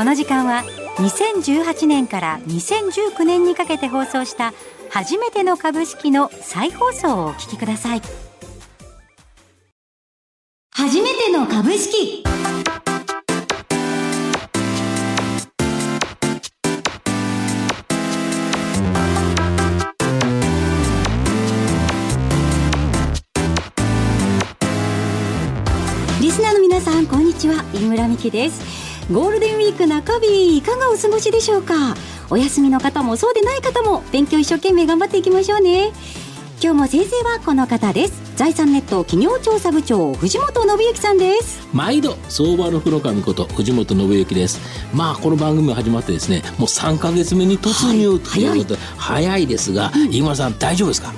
この時間は2018年から2019年にかけて放送した初めての株式の再放送をお聞きください。初めての株式。リスナーの皆さんこんにちは。飯村美希です。ゴールデンウィーク中日いかがお過ごしでしょうか？お休みの方もそうでない方も勉強一生懸命頑張っていきましょうね。今日も先生はこの方です。財産ネット企業調査部長藤本信之さんです。毎度相場の黒神こと藤本信之です。まあこの番組が始まってですねもう3か月目に突入ということで、はい、早い。ですが、うん、飯村さん大丈夫ですか？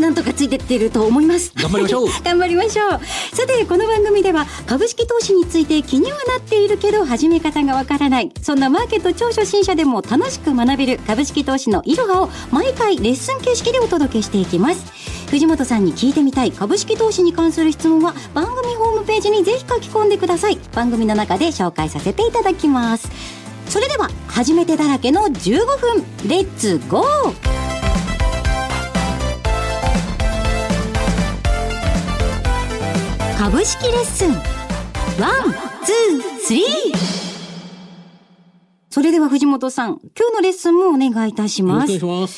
なんとかついてってると思います。頑張りましょう。頑張りましょう。さてこの番組では株式投資について気にはなっているけど始め方がわからない。そんなマーケット超初心者でも楽しく学べる株式投資のいろはを毎回レッスン形式でお届けしていきます藤本さんに聞いてみたい。株式投資に関する質問は番組ホームページにぜひ書き込んでください。番組の中で紹介させていただきます。それでは初めてだらけの15分。レッツゴー!株式レッスン。 One, two, three!それでは藤本さん、今日のレッスンもお願いいたします。今日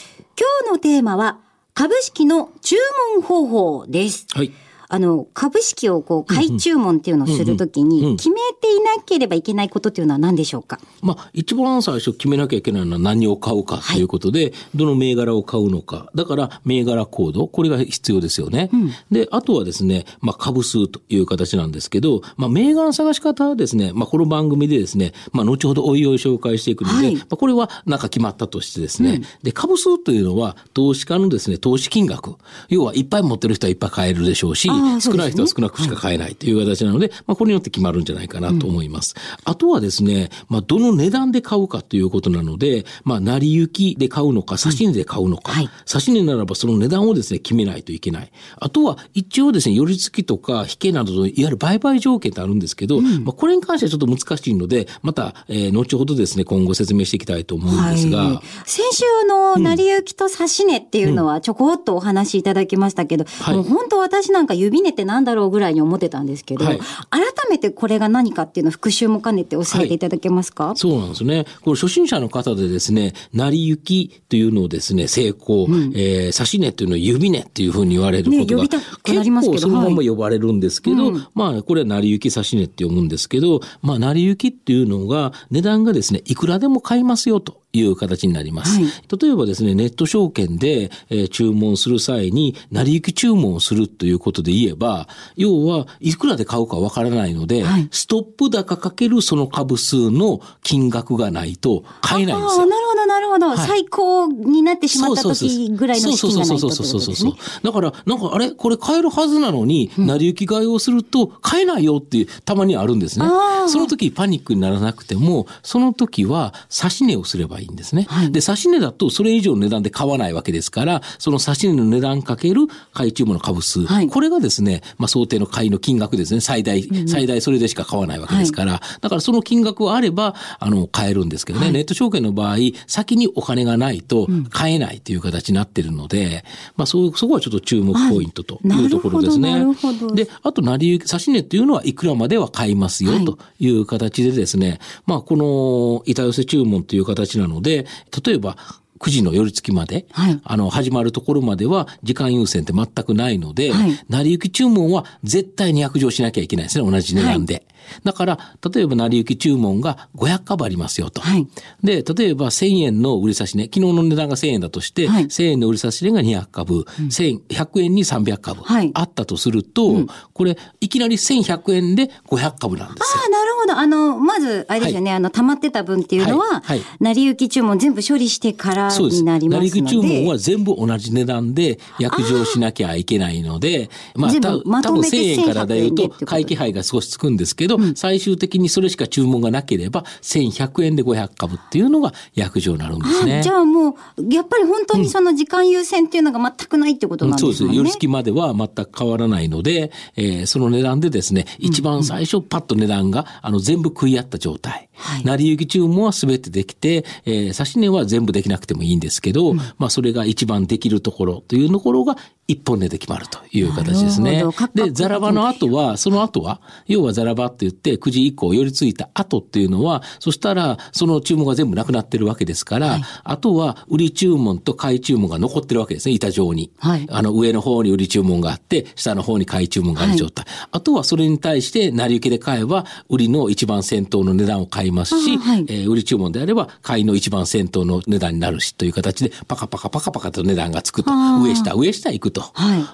のテーマは、株式の注文方法です。はい。あの、株式をこう、買い注文っていうのをするときに、決めていなければいけないことっていうのは何でしょうか？まあ、一番最初決めなきゃいけないのは何を買うかということで、はい、どの銘柄を買うのか。だから、銘柄コード、これが必要ですよね。うん、で、あとはですね、まあ、株数という形なんですけど、まあ、銘柄の探し方はですね、まあ、この番組でですね、まあ、後ほどおいおい紹介していくので、はい、まあ、これはなんか決まったとしてですね、うん、で、株数というのは、投資家のですね、投資金額。要は、いっぱい持ってる人はいっぱい買えるでしょうし、少ない人は少少なくしか買えないという形なので、まあ、これによって決まるんじゃないかなと思います。うん、あとはですね、まあ、どの値段で買うかということなので、まあ、成り行きで買うのか、差し値で買うのか、うんはい、差し値ならばその値段をですね、決めないといけない。あとは、一応ですね、寄り付きとか引けなどの、いわゆる売買条件ってあるんですけど、うん、まあ、これに関してはちょっと難しいので、また、えー、後ほどですね、今後説明していきたいと思うんですが。はい、先週の成り行きと差し値っていうのはちょこっとお話しいただきましたけど、もう本当私なんか指値ってなんだろうぐらいに思ってたんですけど、はい、改めてこれが何かっていうのを復習も兼ねて教えていただけますか、はい、そうなんですね。これ初心者の方でですね、成り行きというのをですね、成功、うん、えー、差し値というのを指値っていうふうに言われることが、ね、結構そのまま呼ばれるんですけど、はい、まあこれは成り行き差し値って読むんですけど、まあ成り行きっていうのが値段がですね、いくらでも買いますよと。いう形になります。はい、例えばですね、ネット証券で、えー、注文する際に、成り行き注文をするということで言えば、要はいくらで買うかわからないので、はい、ストップ高かけるその株数の金額がないと買えないんですよ。なるほど、なるほど、はい、最高になってしまった時ぐらいの資金がないと、ね、そうそうそうそうだから、なんかあれ？これ買えるはずなのに、成り行き買いをすると買えないよってたまにあるんですね。その時パニックにならなくても、その時は指し値をすればいいんですね。はい、で、指値だとそれ以上の値段で買わないわけですから、その指値の値段かける買い注文の株数、はい、これがですね、まあ、想定の買いの金額ですね、最大、うん、最大それでしか買わないわけですから、はい、だからその金額があれば、あの、買えるんですけどね、ネット証券の場合、先にお金がないと買えないという形になってるので、まあ、そう、そこはちょっと注目ポイントというところですね。で、あと、成り行き、指値っていうのはいくらまでは買いますよという形でですね、まあ、この板寄せ注文という形なのので、例えば、9時の寄り付きまで、はい、あの、始まるところまでは時間優先って全くないので、はい、成り行き注文は絶対に約定しなきゃいけないですね、同じ値段で。はい。だから、例えば成り行き注文が500株ありますよと。はい、で、例えば1000円の売り差し値、昨日の値段が1000円だとして、はい、1000円の売り差し値が200株、うん、100円に300株、あったとすると、うん、これ、いきなり1100円で500株なんですよ。ああ、なるほど。あの、まず、あれですよね、はい、あの、溜まってた分っていうのは、はい、成り行き注文全部処理してからになりますので。成り注文は全部同じ値段で約定しなきゃいけないので、まあ、たま多分1000円からだよと会期配配が少しつくんですけど、うん、最終的にそれしか注文がなければ1100円で500株っていうのが約定になるんですね。じゃあもう、やっぱり本当にその時間優先っていうのが全くないってことなんですね、うん、そうです。寄り付きまでは全く変わらないので、えー、その値段でですね、一番最初パッと値段が、あの全部食い合った状態。はい、成り行き注文は全てできて、えー、差し値は全部できなくてもいいんですけど、うん、まあそれが一番できるところというところが一本値で決まるという形ですね。で、ザラバの後は、その後は、要はザラバって言って9時以降寄り付いた後っていうのは、そしたらその注文が全部なくなってるわけですから、はい、あとは売り注文と買い注文が残ってるわけですね、板状に。はい、あの上の方に売り注文があって、下の方に買い注文がある状態。はい、あとはそれに対して成り行きで買えば、売りの一番先頭の値段を買いますし、はい、えー、売り注文であれば買いの一番先頭の値段になるしという形で、パカパカパカパカと値段がつくと。上下上下行くと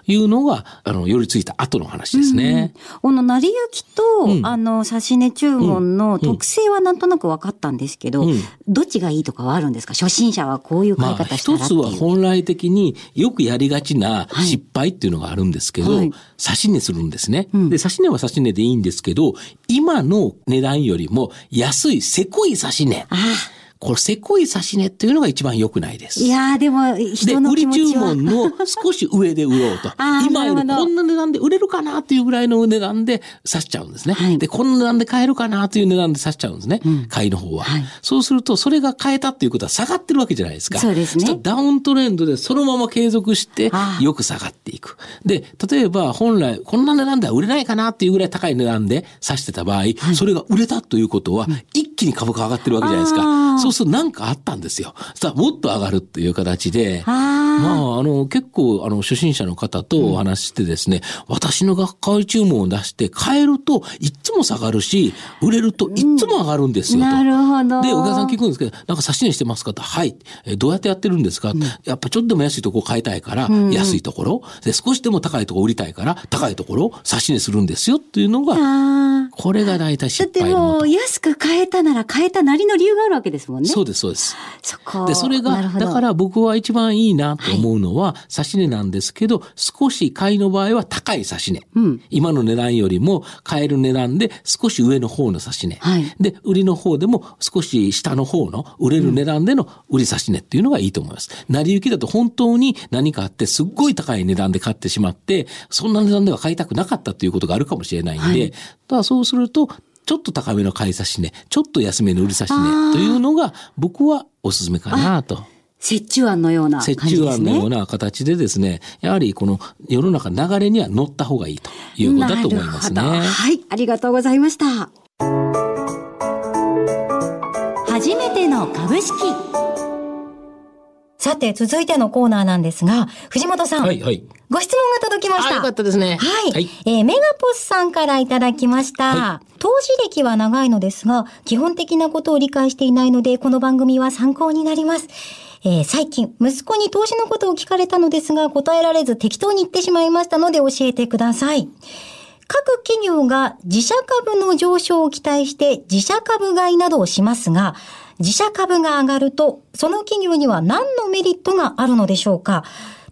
い。うのが、あの、寄り付いた後の話ですね。この成り行きと、うん、あの、指値注文の特性はなんとなく分かったんですけど、うん、どっちがいいとかはあるんですか？初心者はこういう買い方したら、まあ、一つは本来的によくやりがちな失敗っていうのがあるんですけど、はい、指値するんですね。で、指値は指値でいいんですけど、今の値段よりも安いせこい指値。ああこれ、せこい差し値っていうのが一番良くないです。いやでも、人の気持ちは。売り注文の少し上で売ろうと。今よりこんな値段で売れるかなっていうぐらいの値段で差しちゃうんですね。はい、で、こんな値段で買えるかなという値段で差しちゃうんですね。うん、買いの方は、はい、そうすると、それが買えたっていうことは下がってるわけじゃないですか。そうですね。ダウントレンドでそのまま継続して、よく下がっていく。で、例えば、本来、こんな値段では売れないかなっていうぐらい高い値段で差してた場合、はい、それが売れたということは、一気に株価上がってるわけじゃないですか。そうすると、なんかあったんですよ。さあ、もっと上がるっていう形で、まあ、あの、結構、あの、初心者の方とお話してですね、うん、私の学会注文を出して買えるといつも下がるし、売れるといつも上がるんですよ、うん、なるほど。で、お客さん聞くんですけど、なんか差し値してますかと、はい。えどうやってやってるんですか、うん、やっぱちょっとでも安いところ買いたいから、安いところ、で、少しでも高いところ売りたいから、高いところ差し値するんですよっていうのが、これが大体失敗のだってもう安く買えたなら買えたなりの理由があるわけですもんね。そうです、そうです。そこ。で、それが、だから僕は一番いいなと思うのは、指値なんですけど、少し買いの場合は高い指値。うん、今の値段よりも買える値段で少し上の方の指値。はい、で、売りの方でも少し下の方の売れる値段での売り指値っていうのがいいと思います。成り行きだと本当に何かあってすっごい高い値段で買ってしまって、そんな値段では買いたくなかったということがあるかもしれないんで、はい、だそうすると、ちょっと高めの買い差し値、ちょっと安めの売り差し値というのが僕はおすすめかなと。折衷案のような、ね、折衷案のような形でですね、やはりこの世の中流れには乗った方がいいということだと思いますね。はい、ありがとうございました。初めての株式。さて、続いてのコーナーなんですが、藤本さん。はいはい。ご質問が届きました。よかったですね。はい。はい、えー、メガポスさんからいただきました。はい、投資歴は長いのですが、基本的なことを理解していないので、この番組は参考になります。えー、最近、息子に投資のことを聞かれたのですが、答えられず適当に言ってしまいましたので教えてください。各企業が自社株の上昇を期待して自社株買いなどをしますが、自社株が上がると、その企業には何のメリットがあるのでしょうか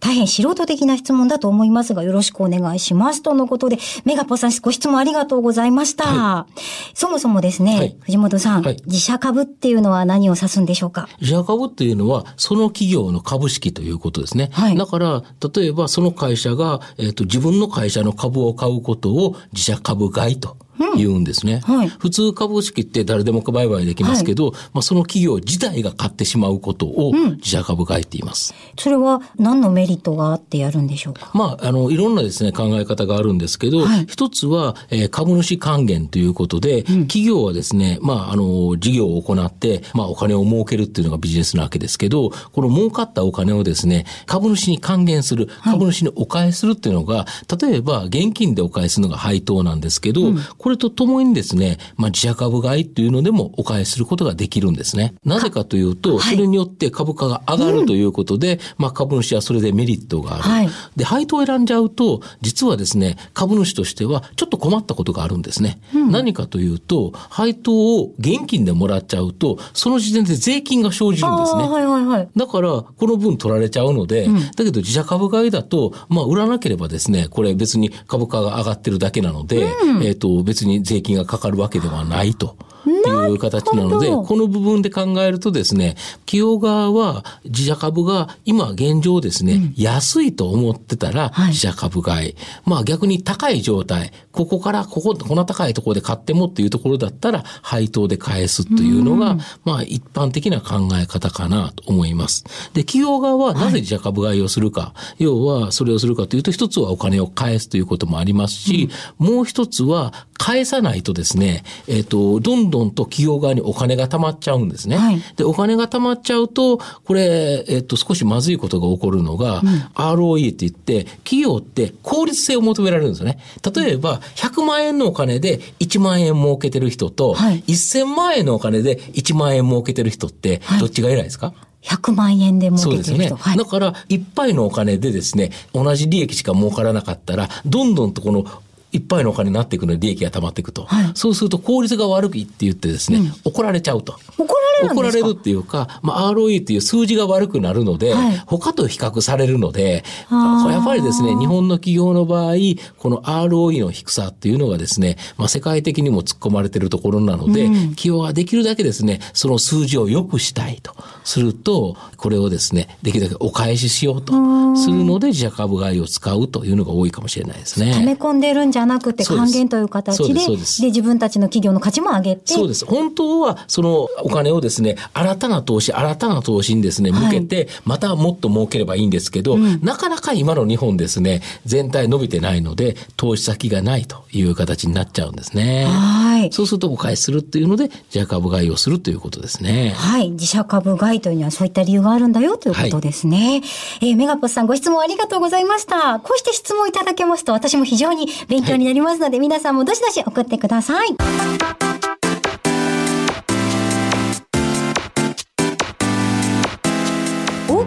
大変素人的な質問だと思いますが、よろしくお願いします。とのことで、メガポさんご質問ありがとうございました。はい、そもそもですね、はい、藤本さん、はい、自社株っていうのは何を指すんでしょうか？自社株っていうのは、その企業の株式ということですね。だから、例えばその会社が、えっ、ー、と、自分の会社の株を買うことを自社株買いと言うんですね。うんはい、普通株式って誰でも売買できますけど、はい、まあその企業自体が買ってしまうことを自社株買いって言います、うん。それは何のメリットがあってやるんでしょうか？まあ、あの、いろんなですね、考え方があるんですけど、はい、一つは、えー、株主還元ということで、うん、企業はですね、まあ、あの、事業を行って、まあ、お金を儲けるっていうのがビジネスなわけですけど、この儲かったお金をですね、株主に還元する、株主にお返しするっていうのが、例えば現金でお返しするのが配当なんですけど、これとともにですね、まあ、自社株買いっていうのでもお返しすることができるんですね。なぜかというと、それによって株価が上がるということで、まあ、株主はそれで恵メリットがある。はい、で、配当を選んじゃうと、実はですね、株主としてはちょっと困ったことがあるんですね。うん、何かというと、配当を現金でもらっちゃうと、その時点で税金が生じるんですね。はいはいはい、だから、この分取られちゃうので、うん、だけど自社株買いだと、まあ、売らなければですね、これ別に株価が上がってるだけなので、うん、えっ、と、別に税金がかかるわけではないと。いう形なので、この部分で考えるとですね、企業側は自社株が今現状ですね、うん、安いと思ってたら自社株買い、まあ逆に高い状態、ここからここ、こんな高いところで買ってもっていうところだったら配当で返すというのが、うん、まあ一般的な考え方かなと思います。で、企業側はなぜ自社株買いをするか、はい、要はそれをするかというと、一つはお金を返すということもありますし、うん、もう一つは返さないとですね、えっ、ー、と、どんどんと企業側にお金が貯まっちゃうんですね。はい、で、お金が貯まっちゃうと、これ、えっ、ー、と、少しまずいことが起こるのが、うん、ROE って言って、企業って効率性を求められるんですよね。例えば、100万円のお金で1万円儲けてる人と、はい、1000万円のお金で1万円儲けてる人って、どっちが偉いですか、はい100万円で儲けてる人。そうですね。はい、だから、いっぱいのお金でですね、同じ利益しか儲からなかったら、どんどんとこのいっぱいのお金になっていくので利益が溜まっていくと、はい、そうすると効率が悪いって言ってですね、うん、怒られちゃうと。怒られる怒られるっていうか、まあ、ROE っていう数字が悪くなるので、はい、他と比較されるので、やっぱりですね、日本の企業の場合、この ROE の低さっていうのがですね、まあ、世界的にも突っ込まれてるところなので、うん、企業はできるだけですね、その数字を良くしたいとすると、これをですね、できるだけお返ししようとするので、自社株買いを使うというのが多いかもしれないですね。溜め込んでるんじゃなくて還元という形で、で自分たちの企業の価値も上げて。そうです。本当は、そのお金をですね、新たな投資、新たな投資にですね、向けて、またもっと儲ければいいんですけど、なかなか今の日本ですね、全体伸びてないので、投資先がないという形になっちゃうんですね。はい。そうするとお返しするっていうので、自社株買いをするということですね。はい。自社株買いというのはそういった理由があるんだよということですね。はい、えー、メガポスさんご質問ありがとうございました。こうして質問いただけますと私も非常に勉強になりますので、皆さんもどしどし送ってください。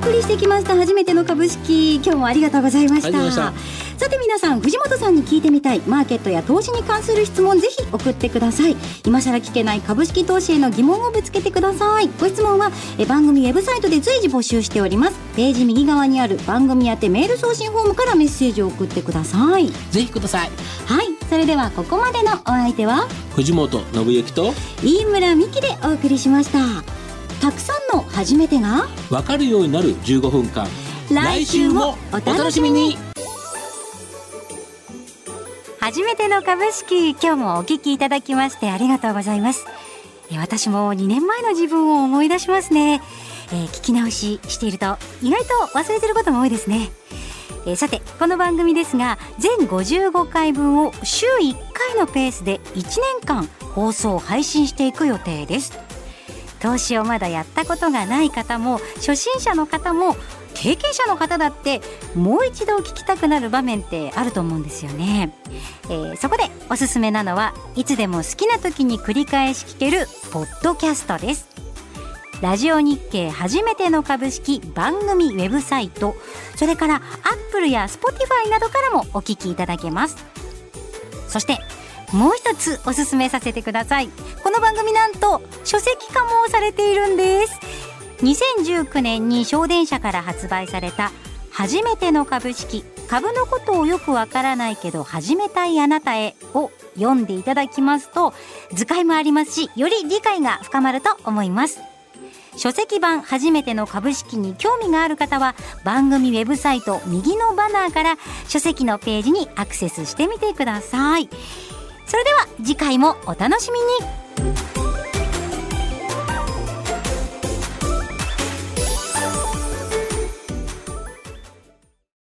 送りしてきました。初めての株式。今日もありがとうございました。さて皆さん藤本さんに聞いてみたい。マーケットや投資に関する質問ぜひ送ってください。今更聞けない株式投資への疑問をぶつけてください。ご質問はえ番組ウェブサイトで随時募集しております。ページ右側にある番組宛てメール送信フォームからメッセージを送ってください。ぜひください。はい。それではここまでのお相手は藤本信之と飯村美希でお送りしました。たくさんの初めてが？わかるようになる15分間。来週もお楽しみに。初めての株式今日もお聞きいただきましてありがとうございます。私も2年前の自分を思い出しますね、えー、聞き直ししていると意外と忘れてることも多いですね。えー、さてこの番組ですが全55回分を週1回のペースで1年間放送配信していく予定です投資をまだやったことがない方も初心者の方も経験者の方だってもう一度聞きたくなる場面ってあると思うんですよね、えー、そこでおすすめなのはいつでも好きな時に繰り返し聞けるポッドキャストです。ラジオ日経初めての株式番組ウェブサイトそれからアップルやスポティファイなどからもお聞きいただけます。そしてもう一つおすすめさせてください。この番組なんと書籍化もされているんです。2019年に小電車から発売された初めての株式株のことをよくわからないけど始めたいあなたへを読んでいただきますと図解もありますしより理解が深まると思います。書籍版初めての株式に興味がある方は番組ウェブサイト右のバナーから書籍のページにアクセスしてみてください。それでは次回もお楽しみに。